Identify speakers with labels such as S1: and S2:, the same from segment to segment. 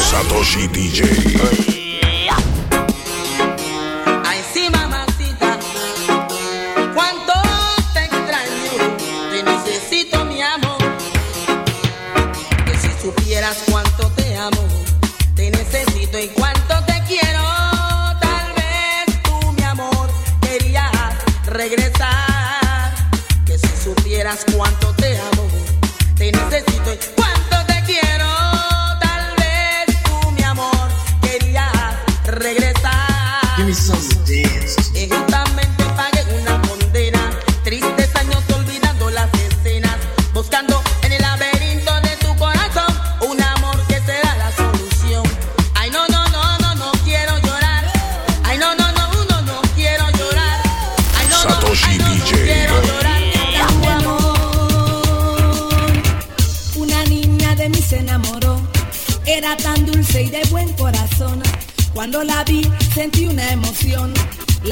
S1: Satoshi DJ.
S2: Supieras cuánto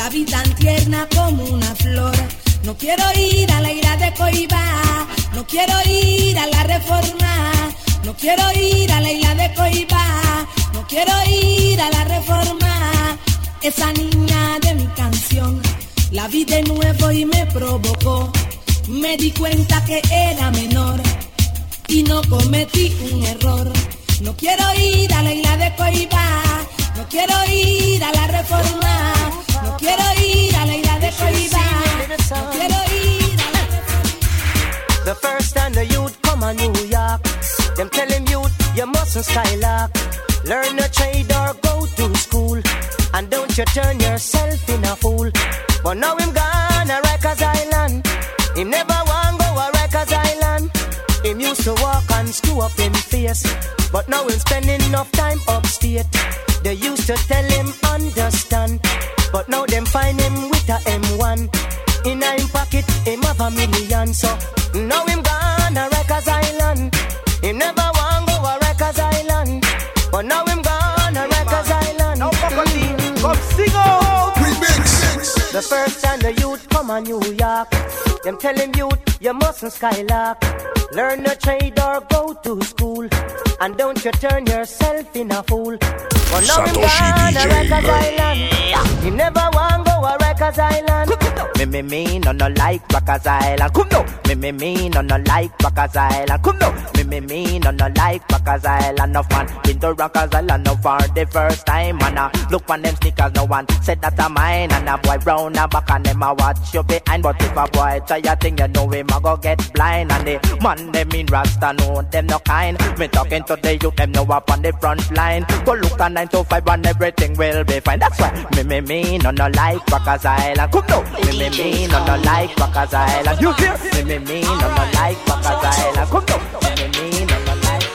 S2: La
S3: vi tan tierna como una flor. No quiero ir a la ira de Coiba. No quiero ir a la reforma. No quiero ir a la isla de Coiba. No quiero ir a la reforma. Esa niña de mi canción. La vi de nuevo y me provocó. Me di cuenta que era menor y no cometí un error. No quiero ir a la isla de Coiba, no quiero ir a la reforma, quiero ir a la isla de Coiba, quiero ir a la reforma.
S4: The first time the youth come a New York, them tell him youth you mustn't skylark. Learn a trade or go to school, and don't you turn yourself in a fool. But now him gone a Rikers Island, him never want go a Rikers Island. Him used to walk and screw up him face, but now him spending enough time upstate. They used to tell him understand, but now them find him with a M1. In a him pocket, him have a million, so now him gone a Rikers Island. Him never want go a Rikers Island, but now him gone a Rikers Island. Now
S5: Mm. Come sing out.
S4: The first time the youth come a New York, them tell him youth you mustn't skylark. Learn a trade or go to school, and don't you turn yourself in a fool. But now him gone a
S1: DJ.
S4: Rikers Island. Rikers Island. Me me me no no like Rikers Island. Come no. Me me me no no like Rikers Island. Come no. Me me me no no like Rikers Island. No fun. Been to Rikers Island no for the first time. And uh, look on them sneakers. No one said that a mine. And a boy round a back and them a watch you behind. But if a boy try a thing, you know him a go get blind. And the man them in Rasta know them no kind. Me talking to the youth them know up on the front line. Go look at nine to five and everything will be fine. That's why me me me no no like Rikers Island. Come no. Me me me no no like Rikers Island. You hear? Me me me no no like Rikers Island. Come no. Me me me no no like.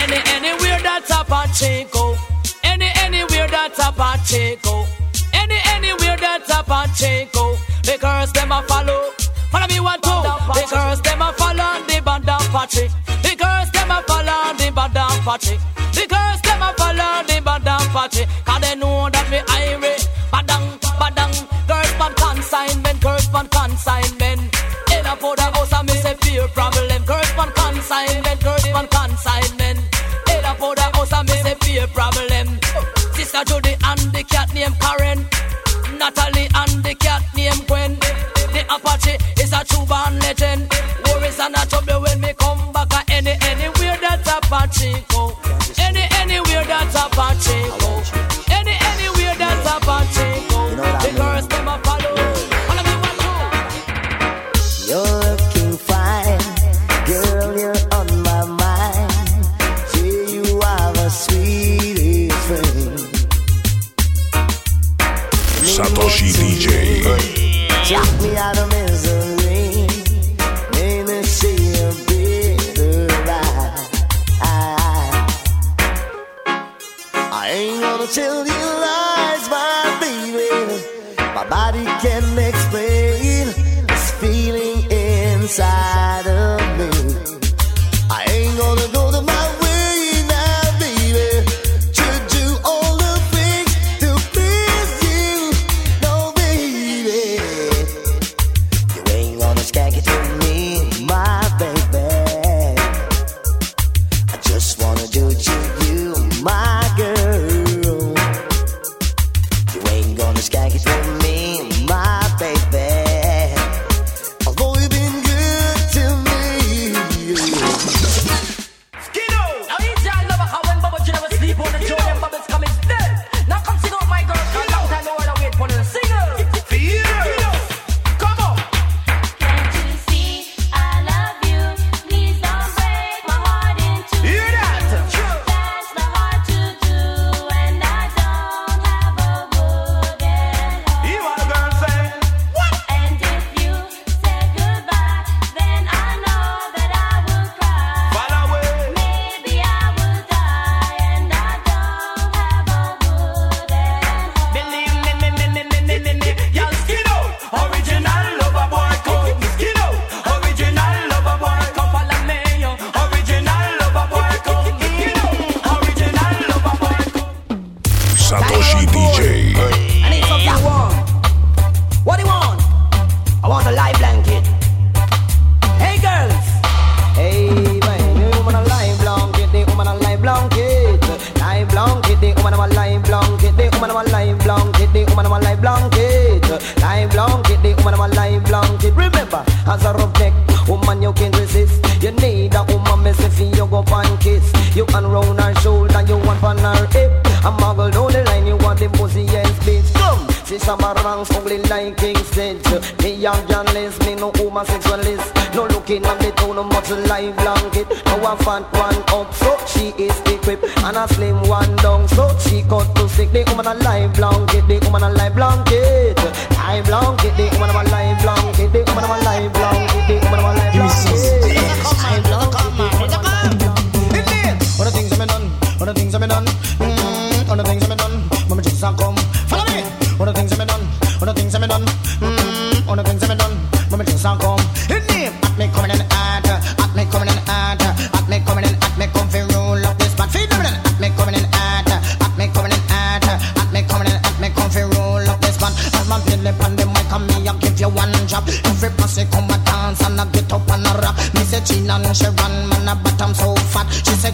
S2: Any anywhere that's a Pacheco. Any anywhere that's a Pacheco. Any anywhere that's a Pacheco. The girls them a follow. Follow me one two. The girls them a follow the band of Pache. The girls them a follow the band of Pache. Sister Judy and the cat named Karen. Natalie and the cat named Gwen. The Apache is a true born legend. Worries and a trouble when me come back. Any anywhere that's Apache go. Any anywhere that's Apache go.
S4: As a roughneck, woman you can't resist. You need a woman messy for you go and kiss. You round her shoulder, you want on her hip. A muggle down the line, you want the pussy yes bitch. Come, see some ranks ugly like King Stitch. Me young journalist, me no homosexualist. No looking at the tone of much live blanket. No a fat one up, so she is equipped. And a slim one down, so she cut to stick. The woman a live blanket, the woman a live blanket. Live blanket, the woman a live blanket, the woman a live blanket, the woman a live blanket. Live blanket,
S6: All the things I've been done, all the things I've been done, mm, all the things I've been done, mama just a come. Follow me. All the things I've been done, all the things I've been done, mm, all the things I've been done, mama just a come. And she run, man a bottom so fat. She say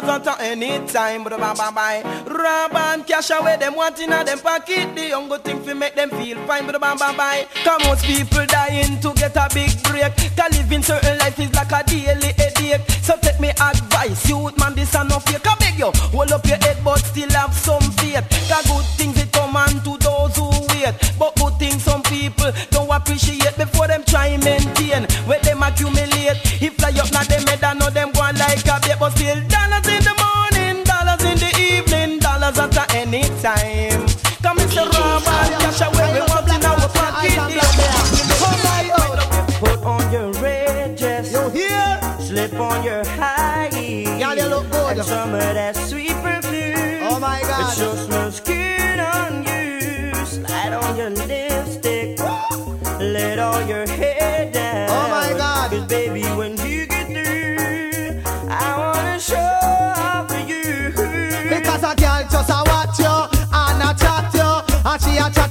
S5: dollars at any time. But bye bye bye. Rob and cash away them wanting at them pocket. The young thing fi make them feel fine. But bye bye bye. Come most people dying to get a big break. Cause living certain life is like a daily headache. So take me advice, youth man, this a no fake. I beg you, hold up your head but still have some faith. Cause good things it come on to those who wait. But good things some people don't appreciate before them try maintain. Where them accumulate. If fly up now them head, I know them go on like a bait. But still time. Come Mr. Robert, cash away, we want in our pocket. Put on your red dress. You hear? Slip on your high heels.
S6: Y'all, you look good.
S5: And some of that sweet perfume.
S6: Oh my God.
S5: It sure smells good on you. Slide on your lipstick. Let all your hair down.
S6: Oh my God.
S5: Cause baby, when you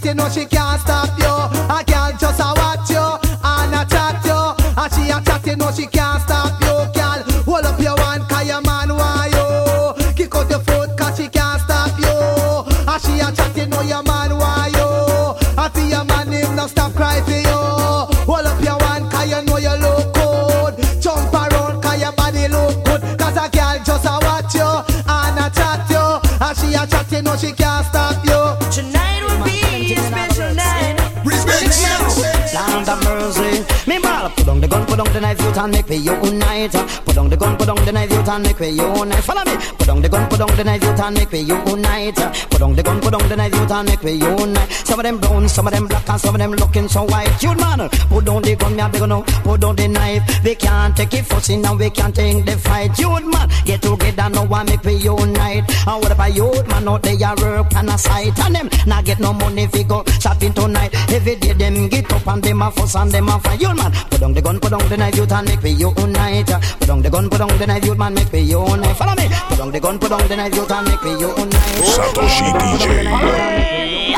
S5: you
S6: know she can't stop you. A girl just a watch you and a chat you. And she a chat you know she can't stop you Girl, hold up your hand cause your man want you. Kick out your foot cause she can't stop you. And she a chat you know your man want you. I feel your man him no stop cry for you. Hold up your hand cause you know you look good. Jump around cause your body look good. Cause a girl just a watch you and a chat you. And she a chat you know she can't stop you
S5: Tonight will a me ball
S7: Put down the gun, put down the knife, youth and make we unite. Put down the gun, put down the knife, youth and make we unite. Follow me. Put down the gun, put down the knife, youth and make we unite. Put down the gun, put down the knife, youth and make we unite. Some of them brown, some of them black, and some of them looking so white. Cute man, put down the gun, me a big no. Put down the knife. We can't take it fussing and we can't take the fight. Cute man, get together now and make we unite. And what about youth man out there a work and a sight and them not get no money fi go shopping tonight. Every day them get up and them a fuss and them a fight. Youth man, put down the gun, put down the knife, youth and make we unite. Put down the gun, put down the knife, youth man, make we unite. Follow me. Put down the gun, put down the knife, youth and make we unite.
S8: Satoshi DJ.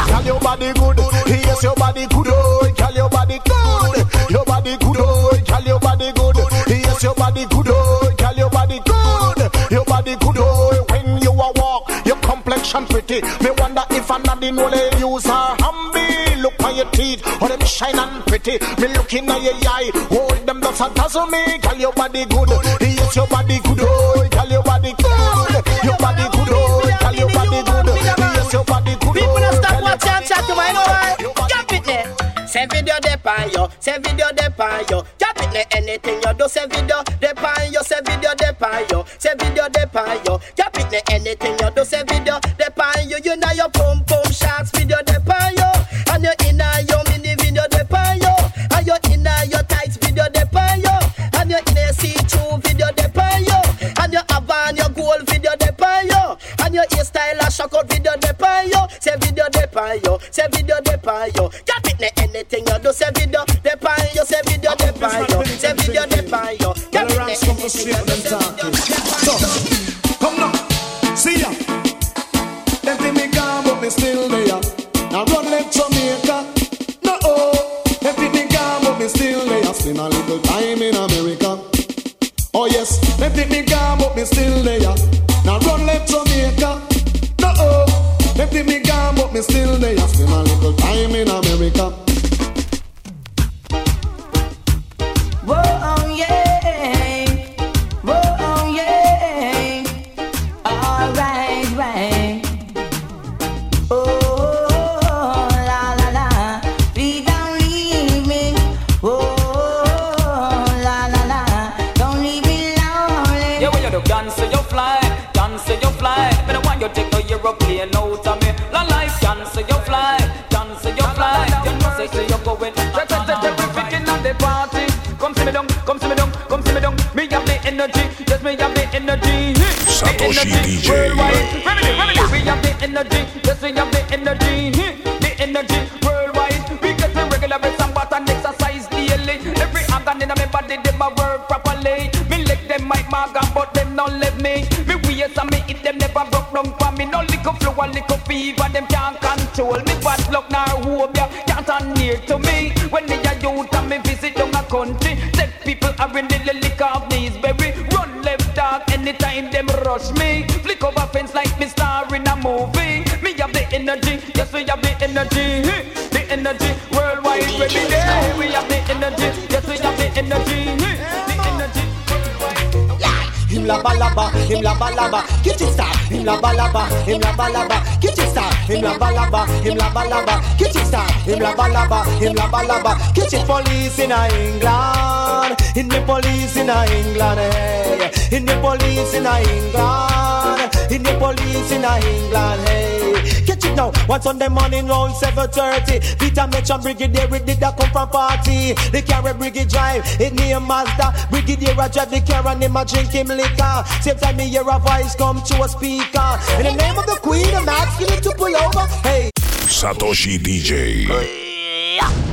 S9: Girl, your body good. Yes, your body good. Oh, girl, your body good. Your body good. Oh, girl, your body good. Yes, your body good. Oh, girl, your body good. Your body good. Oh, when you a walk, your complexion pretty. Me wonder if another know they use her hamby. Look on your teeth, oh them shine and pretty. Me looking at your eye, hold them does a dazzle me. Girl, your body good. Yes, your body good. Oh, girl, your body good. Your body good. Oh, girl, your body good. Yes, your body good.
S10: People stop oh,
S9: Girl, your
S10: watching and
S9: body
S10: chat
S9: good.
S10: know why. Jump it there. Say video de pan yo, say video de pan yo. Jump it there. Anything you do, say video de pan yo, say video de pan yo, say video de pan yo. Jump it there. Anything you do, say video de pan yo. You know your pum pum shots, video de pan yo, say video de pan yo. Jump it there. Anything you do, say video de pan yo, say video de pan yo, say video de pan yo. Jump it there. Anything you do, say video de pan yo.
S9: Come now, see ya. Them think me gone, but me still there. Now run left Jamaica. No, oh. Them think me gone, but me still there. Spend a little time in America.
S11: Going. Check, check, check, the party. Come see me down, come see me down, come see me down. Me have the energy, just me have the energy. The
S8: Satoshi
S11: energy
S8: DJ.
S11: worldwide. Remedy, remedy. We have the energy, yes, we have the rush me. Flick over fence like me star in a movie. Me have the energy, yes we have the energy. The energy worldwide every day. We have the energy, yes we have the energy. The energy worldwide.
S9: Him la balaba, him la balaba, kitchen star. Him la balaba, him la balaba, kitchen star. Him la balaba, him la balaba, kitchen star. Him la balaba, him la balaba, kitchen police in a England. In the police in a England, hey. In the police in a England. In the police in a England, hey. Catch it now. One Sunday morning round 7:30. Peter Mitchell Brigadier it did that come from party. The carry brigade drive, it name Mazda. Brigadier a drive the car and him a drink him liquor. Same time me hear a voice come to a speaker. In the name of the Queen, I'm asking you to pull over. Hey.
S8: Satoshi DJ.